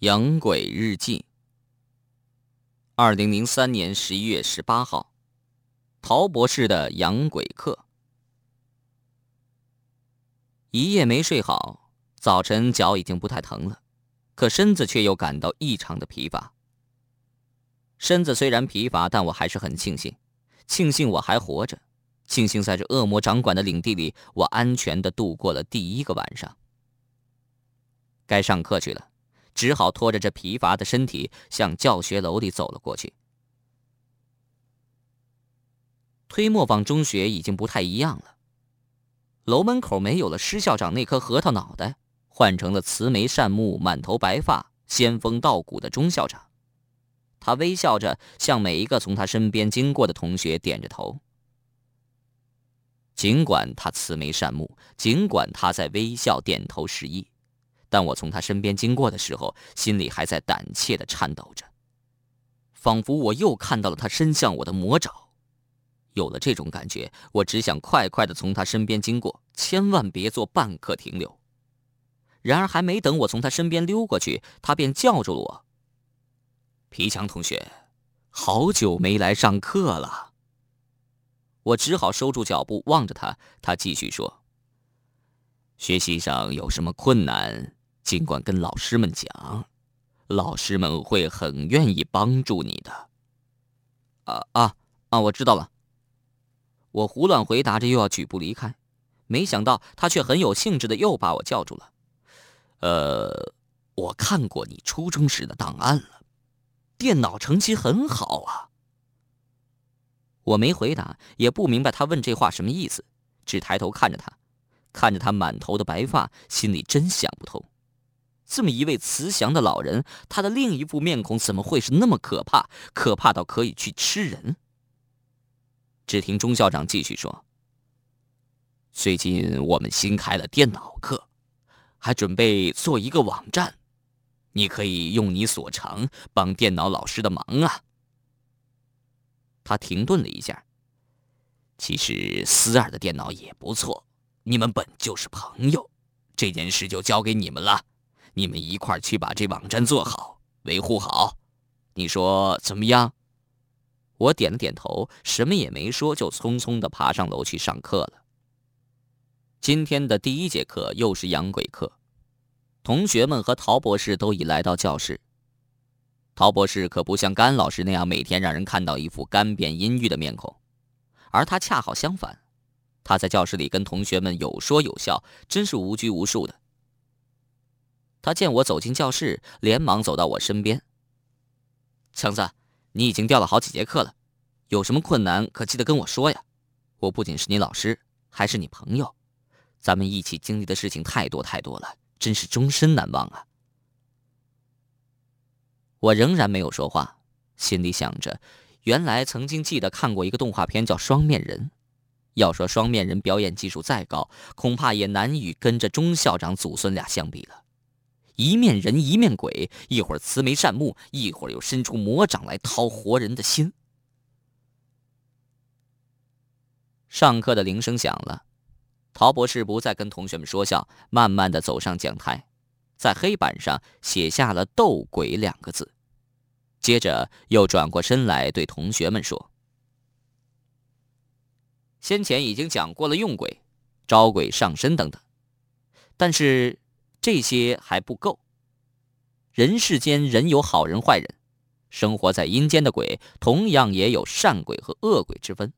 养鬼日记。二零零三年十一月十八号，陶博士的养鬼课。一夜没睡好，早晨脚已经不太疼了，可身子却又感到异常的疲乏。身子虽然疲乏，但我还是很庆幸，庆幸我还活着，庆幸在这恶魔掌管的领地里，我安全的度过了第一个晚上。该上课去了。只好拖着这疲乏的身体向教学楼里走了过去。推磨坊中学已经不太一样了，楼门口没有了施校长那颗核桃脑袋，换成了慈眉善目、满头白发、仙风道骨的钟校长。他微笑着向每一个从他身边经过的同学点着头。尽管他慈眉善目，尽管他在微笑点头示意。但我从他身边经过的时候，心里还在胆怯的颤抖着，仿佛我又看到了他伸向我的魔爪。有了这种感觉，我只想快快的从他身边经过，千万别做半刻停留。然而，还没等我从他身边溜过去，他便叫住了我：“皮强同学，好久没来上课了。”我只好收住脚步，望着他。他继续说：“学习上有什么困难？”尽管跟老师们讲，老师们会很愿意帮助你的。啊啊啊！我知道了。我胡乱回答着，又要举步离开，没想到他却很有兴致的又把我叫住了。呃，我看过你初中时的档案了，电脑成绩很好啊。我没回答，也不明白他问这话什么意思，只抬头看着他，看着他满头的白发，心里真想不通。这么一位慈祥的老人，他的另一副面孔怎么会是那么可怕？可怕到可以去吃人？只听钟校长继续说：“最近我们新开了电脑课，还准备做一个网站，你可以用你所长帮电脑老师的忙啊。”他停顿了一下。其实思二的电脑也不错，你们本就是朋友，这件事就交给你们了。你们一块去把这网站做好，维护好，你说怎么样？我点了点头，什么也没说，就匆匆的爬上楼去上课了。今天的第一节课又是养鬼课，同学们和陶博士都已来到教室。陶博士可不像甘老师那样每天让人看到一副干瘪阴郁的面孔，而他恰好相反，他在教室里跟同学们有说有笑，真是无拘无束的。他见我走进教室，连忙走到我身边。强子，你已经掉了好几节课了，有什么困难可记得跟我说呀。我不仅是你老师，还是你朋友，咱们一起经历的事情太多太多了，真是终身难忘啊。我仍然没有说话，心里想着，原来曾经记得看过一个动画片叫《双面人》，要说双面人表演技术再高，恐怕也难与跟着钟校长祖孙俩相比了。一面人一面鬼，一会儿慈眉善目，一会儿又伸出魔掌来掏活人的心。上课的铃声响了，陶博士不再跟同学们说笑，慢慢的走上讲台，在黑板上写下了“斗鬼”两个字，接着又转过身来对同学们说：“先前已经讲过了用鬼、招鬼上身等等，但是……”这些还不够。人世间人有好人坏人，生活在阴间的鬼同样也有善鬼和恶鬼之分。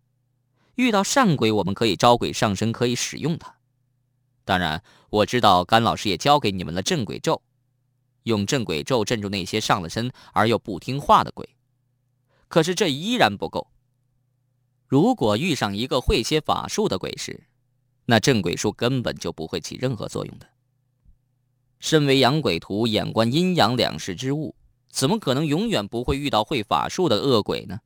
遇到善鬼，我们可以招鬼上身，可以使用它。当然，我知道甘老师也教给你们了镇鬼咒，用镇鬼咒镇住那些上了身而又不听话的鬼。可是这依然不够。如果遇上一个会些法术的鬼时，那镇鬼术根本就不会起任何作用的。身为养鬼徒，眼观阴阳两世之物，怎么可能永远不会遇到会法术的恶鬼呢？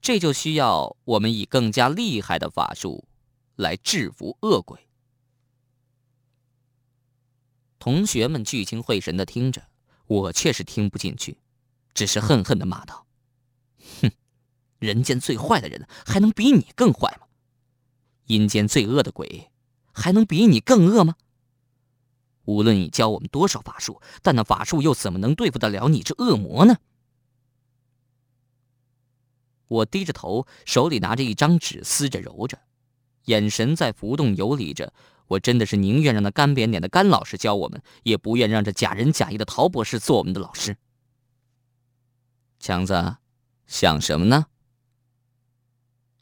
这就需要我们以更加厉害的法术来制服恶鬼。同学们聚精会神的听着，我却是听不进去，只是恨恨的骂道：“哼，人间最坏的人还能比你更坏吗？阴间最恶的鬼还能比你更恶吗？”无论你教我们多少法术，但那法术又怎么能对付得了你这恶魔呢？我低着头，手里拿着一张纸，撕着揉着，眼神在浮动游离着。我真的是宁愿让那干扁脸的甘老师教我们，也不愿让这假仁假义的陶博士做我们的老师。强子，想什么呢？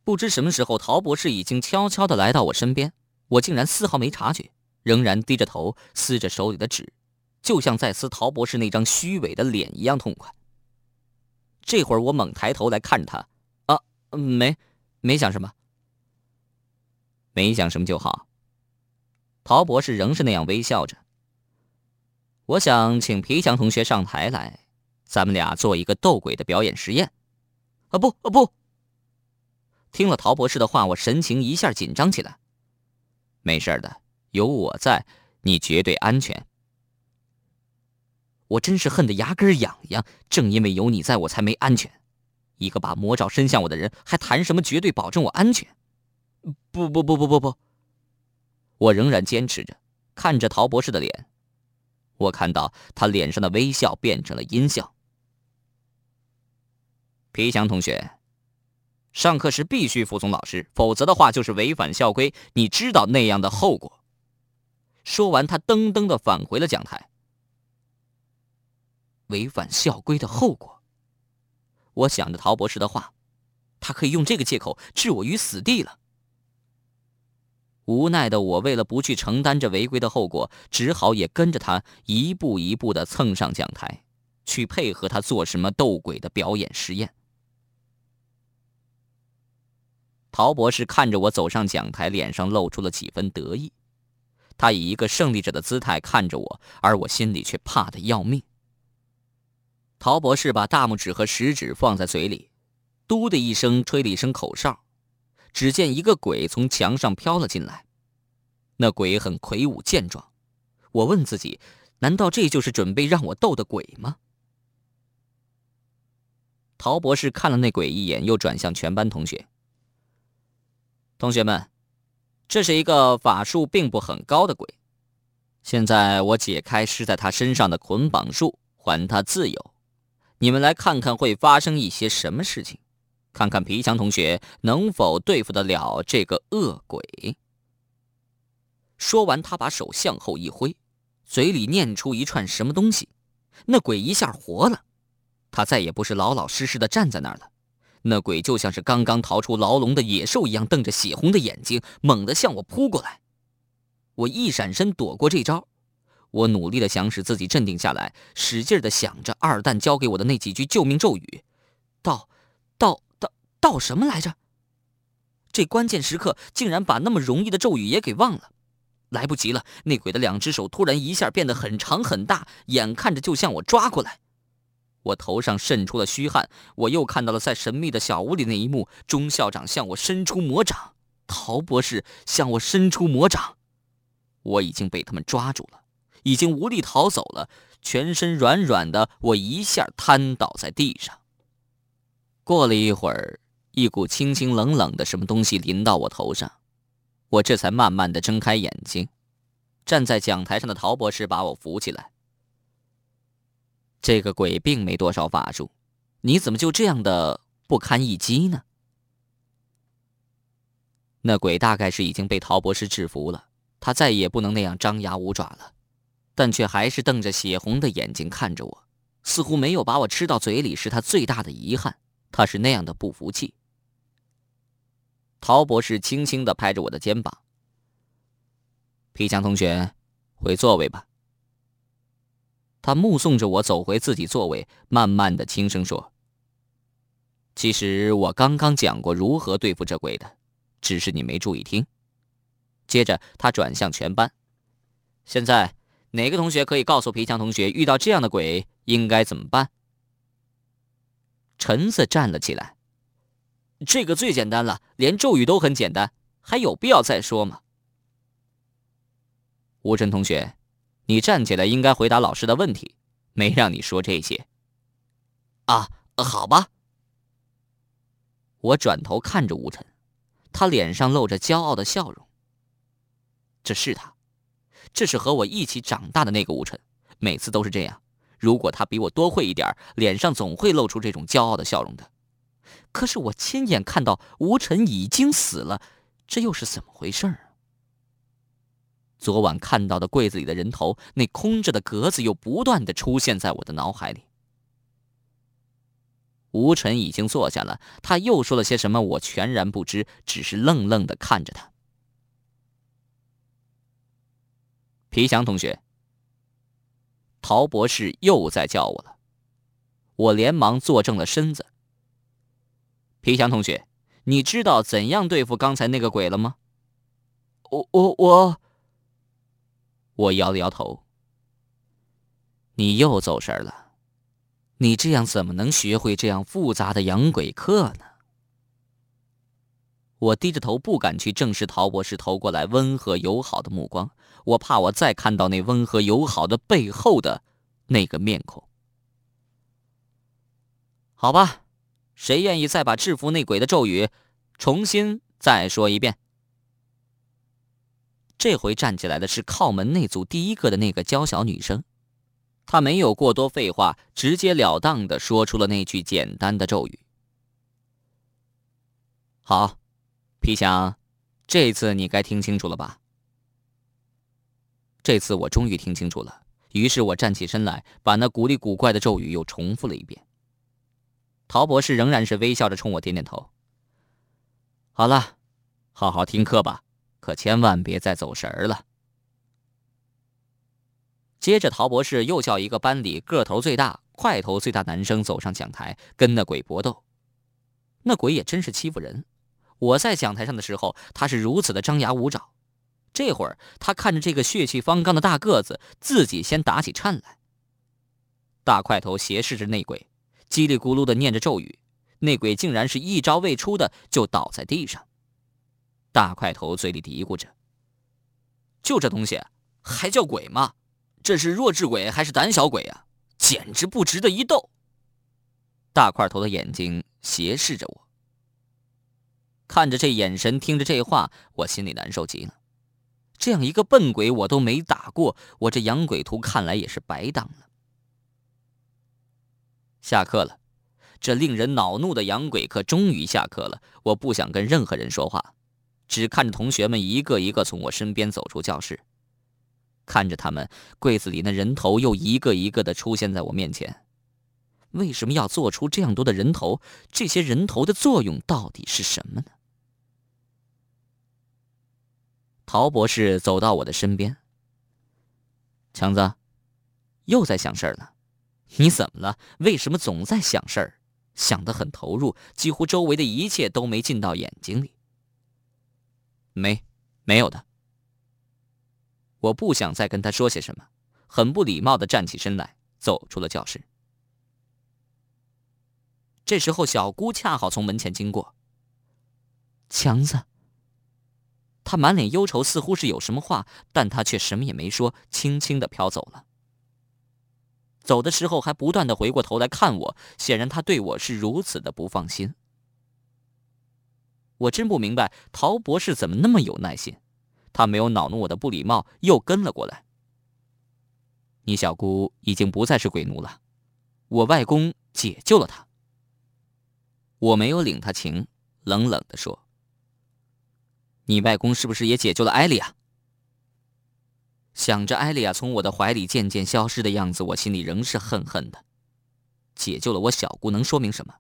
不知什么时候，陶博士已经悄悄的来到我身边，我竟然丝毫没察觉，仍然低着头撕着手里的纸，就像在撕陶博士那张虚伪的脸一样痛快。这会儿，我猛抬头来看着他。没，没想什么。没想什么就好。陶博士仍是那样微笑着。我想请皮强同学上台来，咱们俩做一个斗鬼的表演实验。啊不啊不！听了陶博士的话，我神情一下紧张起来。没事的，有我在，你绝对安全。我真是恨得牙根痒痒，正因为有你在，我才没安全。一个把魔爪伸向我的人，还谈什么绝对保证我安全？不不不不不不！我仍然坚持着，看着陶博士的脸。我看到他脸上的微笑变成了阴笑。皮祥同学，上课时必须服从老师，否则的话就是违反校规，你知道那样的后果。说完，他噔噔的返回了讲台。违反校规的后果。我想着陶博士的话，他可以用这个借口置我于死地了。无奈的我，为了不去承担这违规的后果，只好也跟着他一步一步的蹭上讲台，去配合他做什么斗鬼的表演实验。陶博士看着我走上讲台，脸上露出了几分得意，他以一个胜利者的姿态看着我，而我心里却怕的要命。陶博士把大拇指和食指放在嘴里，嘟的一声吹了一声口哨，只见一个鬼从墙上飘了进来。那鬼很魁梧健壮，我问自己：难道这就是准备让我斗的鬼吗？陶博士看了那鬼一眼，又转向全班同学：“同学们，这是一个法术并不很高的鬼，现在我解开施在他身上的捆绑术，还他自由。”你们来看看会发生一些什么事情，看看皮强同学能否对付得了这个恶鬼。说完，他把手向后一挥，嘴里念出一串什么东西，那鬼一下活了，他再也不是老老实实的站在那儿了，那鬼就像是刚刚逃出牢笼的野兽一样，瞪着血红的眼睛，猛地向我扑过来。我一闪身躲过这招。我努力的想使自己镇定下来，使劲的想着二蛋教给我的那几句救命咒语，道，道，道，道什么来着？这关键时刻竟然把那么容易的咒语也给忘了，来不及了！那鬼的两只手突然一下变得很长很大，眼看着就向我抓过来。我头上渗出了虚汗，我又看到了在神秘的小屋里那一幕：钟校长向我伸出魔掌，陶博士向我伸出魔掌，我已经被他们抓住了。已经无力逃走了，全身软软的，我一下瘫倒在地上。过了一会儿，一股清清冷冷的什么东西淋到我头上，我这才慢慢的睁开眼睛。站在讲台上的陶博士把我扶起来。这个鬼并没多少法术，你怎么就这样的不堪一击呢？那鬼大概是已经被陶博士制服了，他再也不能那样张牙舞爪了。但却还是瞪着血红的眼睛看着我，似乎没有把我吃到嘴里是他最大的遗憾。他是那样的不服气。陶博士轻轻的拍着我的肩膀：“皮强同学，回座位吧。”他目送着我走回自己座位，慢慢的轻声说：“其实我刚刚讲过如何对付这鬼的，只是你没注意听。”接着他转向全班：“现在。”哪个同学可以告诉皮强同学，遇到这样的鬼应该怎么办？陈子站了起来。这个最简单了，连咒语都很简单，还有必要再说吗？吴晨同学，你站起来应该回答老师的问题，没让你说这些。啊，好吧。我转头看着吴晨，他脸上露着骄傲的笑容。这是他。这是和我一起长大的那个吴晨，每次都是这样。如果他比我多会一点，脸上总会露出这种骄傲的笑容的。可是我亲眼看到吴晨已经死了，这又是怎么回事？昨晚看到的柜子里的人头，那空着的格子又不断的出现在我的脑海里。吴晨已经坐下了，他又说了些什么，我全然不知，只是愣愣的看着他。皮祥同学，陶博士又在叫我了，我连忙坐正了身子。皮祥同学，你知道怎样对付刚才那个鬼了吗？我我我。我摇了摇头。你又走神了，你这样怎么能学会这样复杂的养鬼课呢？我低着头，不敢去正视陶博士投过来温和友好的目光，我怕我再看到那温和友好的背后的那个面孔。好吧，谁愿意再把制服内鬼的咒语重新再说一遍？这回站起来的是靠门那组第一个的那个娇小女生，她没有过多废话，直截了当的说出了那句简单的咒语。好，皮祥，这次你该听清楚了吧？这次我终于听清楚了，于是我站起身来，把那古里古怪的咒语又重复了一遍。陶博士仍然是微笑着冲我点点头。好了，好好听课吧。可千万别再走神儿了。接着，陶博士又叫一个班里个头最大、块头最大男生走上讲台，跟那鬼搏斗。那鬼也真是欺负人。我在讲台上的时候，他是如此的张牙舞爪；这会儿，他看着这个血气方刚的大个子，自己先打起颤来。大块头斜视着内鬼，叽里咕噜的念着咒语，内鬼竟然是一招未出的就倒在地上。大块头嘴里嘀咕着：“就这东西，还叫鬼吗？这是弱智鬼还是胆小鬼啊？简直不值得一斗！”大块头的眼睛斜视着我，看着这眼神，听着这话，我心里难受极了。这样一个笨鬼，我都没打过，我这养鬼图看来也是白当了。下课了，这令人恼怒的养鬼课终于下课了。我不想跟任何人说话。只看着同学们一个一个从我身边走出教室，看着他们柜子里那人头又一个一个的出现在我面前。为什么要做出这样多的人头？这些人头的作用到底是什么呢？陶博士走到我的身边，强子，又在想事儿了。你怎么了？为什么总在想事儿？想得很投入，几乎周围的一切都没进到眼睛里。没，没有的。我不想再跟他说些什么，很不礼貌的站起身来，走出了教室。这时候，小姑恰好从门前经过。强子，他满脸忧愁，似乎是有什么话，但他却什么也没说，轻轻的飘走了。走的时候还不断的回过头来看我，显然他对我是如此的不放心。我真不明白陶博士怎么那么有耐心，他没有恼怒我的不礼貌，又跟了过来。你小姑已经不再是鬼奴了，我外公解救了她。我没有领他情，冷冷的说：“你外公是不是也解救了艾莉亚？”想着艾莉亚从我的怀里渐渐消失的样子，我心里仍是恨恨的。解救了我小姑，能说明什么？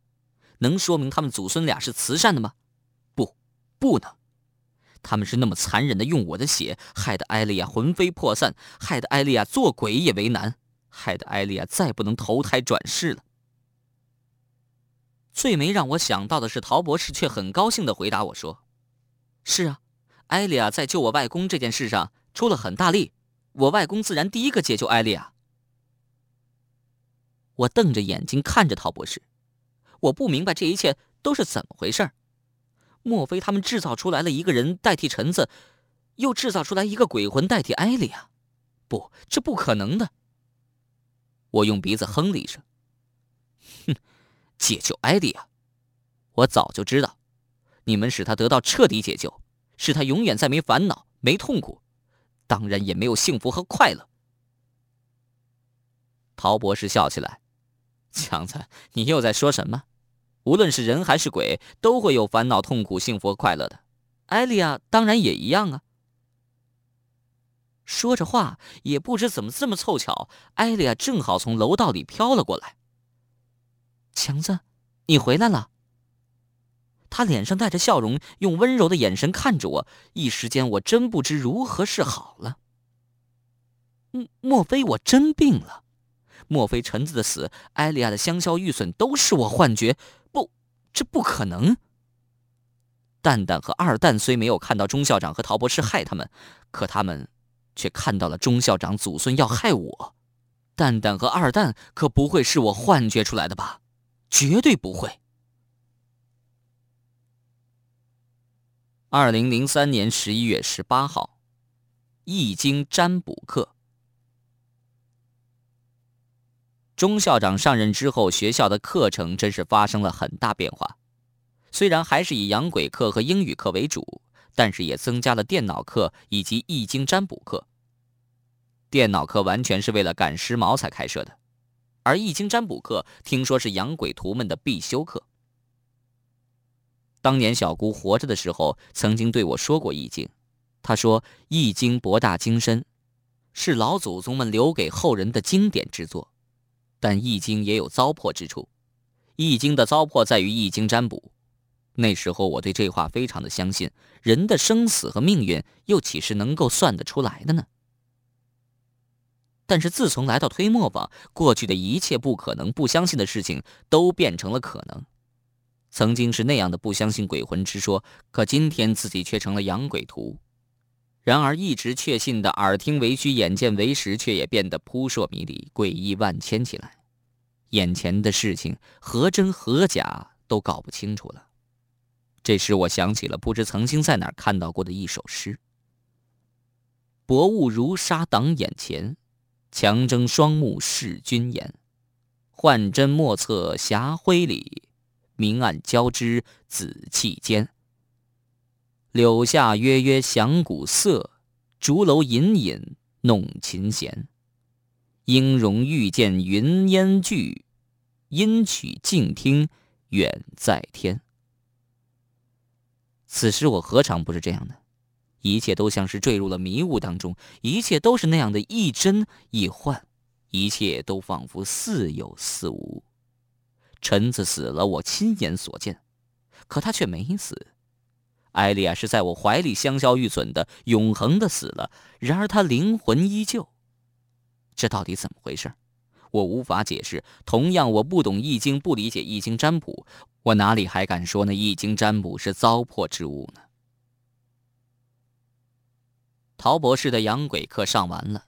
能说明他们祖孙俩是慈善的吗？不能，他们是那么残忍的用我的血，害得艾丽亚魂飞魄散，害得艾丽亚做鬼也为难，害得艾丽亚再不能投胎转世了。最没让我想到的是，陶博士却很高兴的回答我说：“是啊，艾丽亚在救我外公这件事上出了很大力，我外公自然第一个解救艾丽亚。”我瞪着眼睛看着陶博士，我不明白这一切都是怎么回事。莫非他们制造出来了一个人代替橙子，又制造出来一个鬼魂代替艾莉亚？不，这不可能的。我用鼻子哼了一声。哼，解救艾莉啊，我早就知道，你们使他得到彻底解救，使他永远再没烦恼、没痛苦。当然也没有幸福和快乐。陶博士笑起来：“ 强子，你又在说什么？无论是人还是鬼，都会有烦恼、痛苦、幸福和快乐的。艾莉亚当然也一样啊。”说着话，也不知怎么这么凑巧，艾莉亚正好从楼道里飘了过来。强子，你回来了。他脸上带着笑容，用温柔的眼神看着我，一时间我真不知如何是好了。莫莫非我真病了？莫非陈子的死、艾莉亚的香消玉损都是我幻觉？这不可能。蛋蛋和二蛋虽没有看到钟校长和陶博士害他们，可他们却看到了钟校长祖孙要害我。蛋蛋和二蛋可不会是我幻觉出来的吧？绝对不会。二零零三年十一月十八号，易经占卜课。钟校长上任之后，学校的课程真是发生了很大变化。虽然还是以洋鬼课和英语课为主，但是也增加了电脑课以及易经占卜课。电脑课完全是为了赶时髦才开设的，而易经占卜课听说是洋鬼徒们的必修课。当年小姑活着的时候，曾经对我说过《易经》。她说，《易经》博大精深，是老祖宗们留给后人的经典之作。但《易经》也有糟粕之处，《易经》的糟粕在于《易经》占卜。那时候我对这话非常的相信，人的生死和命运又岂是能够算得出来的呢？但是自从来到推磨坊，过去的一切不可能、不相信的事情，都变成了可能。曾经是那样的不相信鬼魂之说，可今天自己却成了养鬼徒。然而一直确信的耳听为虚，眼见为实，却也变得扑朔迷离、诡异万千起来。眼前的事情何真何假都搞不清楚了。这时我想起了不知曾经在哪儿看到过的一首诗：“薄雾如纱挡眼前，强睁双目视君颜。幻真莫测霞辉里。”明暗交织紫气间，柳下约约响鼓瑟，竹楼隐隐弄琴弦。音容欲见云烟聚，音曲静听远在天。此时我何尝不是这样的？一切都像是坠入了迷雾当中，一切都是那样的亦真亦幻，一切都仿佛似有似无。臣子死了，我亲眼所见，可他却没死。艾莉亚是在我怀里香消玉损的，永恒的死了。然而她灵魂依旧，这到底怎么回事？我无法解释。同样，我不懂易经，不理解易经占卜，我哪里还敢说那易经占卜是糟粕之物呢？陶博士的养鬼课上完了，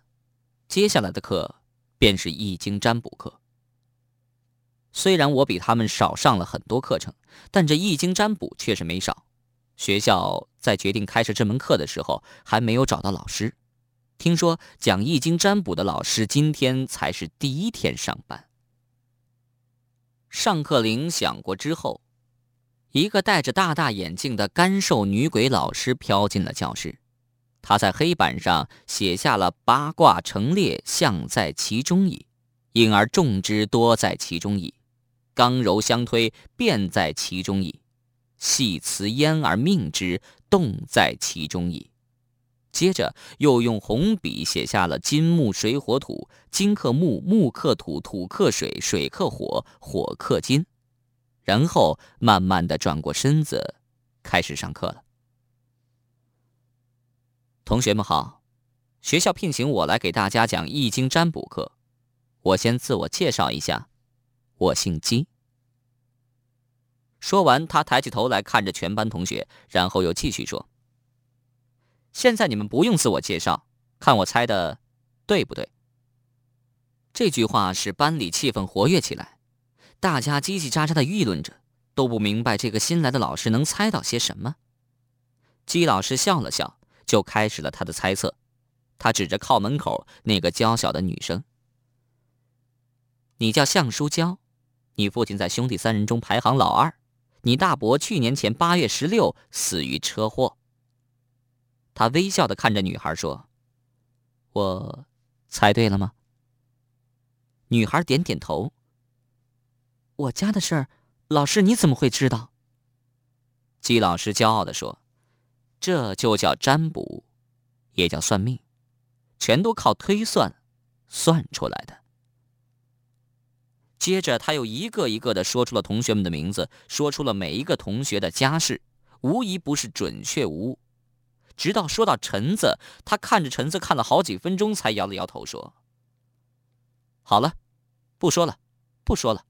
接下来的课便是易经占卜课。虽然我比他们少上了很多课程，但这易经占卜却是没少。学校在决定开设这门课的时候，还没有找到老师。听说讲易经占卜的老师今天才是第一天上班。上课铃响过之后，一个戴着大大眼镜的干瘦女鬼老师飘进了教室。她在黑板上写下了“八卦成列，象在其中矣”，因而众之多在其中矣。刚柔相推，变在其中矣；系辞焉而命之，动在其中矣。接着又用红笔写下了金木水火土，金克木，木克土，土克水，水克火，火克金。然后慢慢的转过身子，开始上课了。同学们好，学校聘请我来给大家讲易经占卜课。我先自我介绍一下。我姓姬。说完，他抬起头来看着全班同学，然后又继续说：“现在你们不用自我介绍，看我猜的对不对？”这句话使班里气氛活跃起来，大家叽叽喳喳的议论着，都不明白这个新来的老师能猜到些什么。姬老师笑了笑，就开始了他的猜测。他指着靠门口那个娇小的女生：“你叫向书娇。”你父亲在兄弟三人中排行老二，你大伯去年前八月十六死于车祸。他微笑的看着女孩说：“我猜对了吗？女孩点点头。我家的事儿，老师你怎么会知道？季老师骄傲地说：“这就叫占卜，也叫算命，全都靠推算算出来的。”接着，他又一个一个的说出了同学们的名字，说出了每一个同学的家世，无疑不是准确无误。直到说到陈子，他看着陈子看了好几分钟，才摇了摇头说：“好了，不说了，不说了。”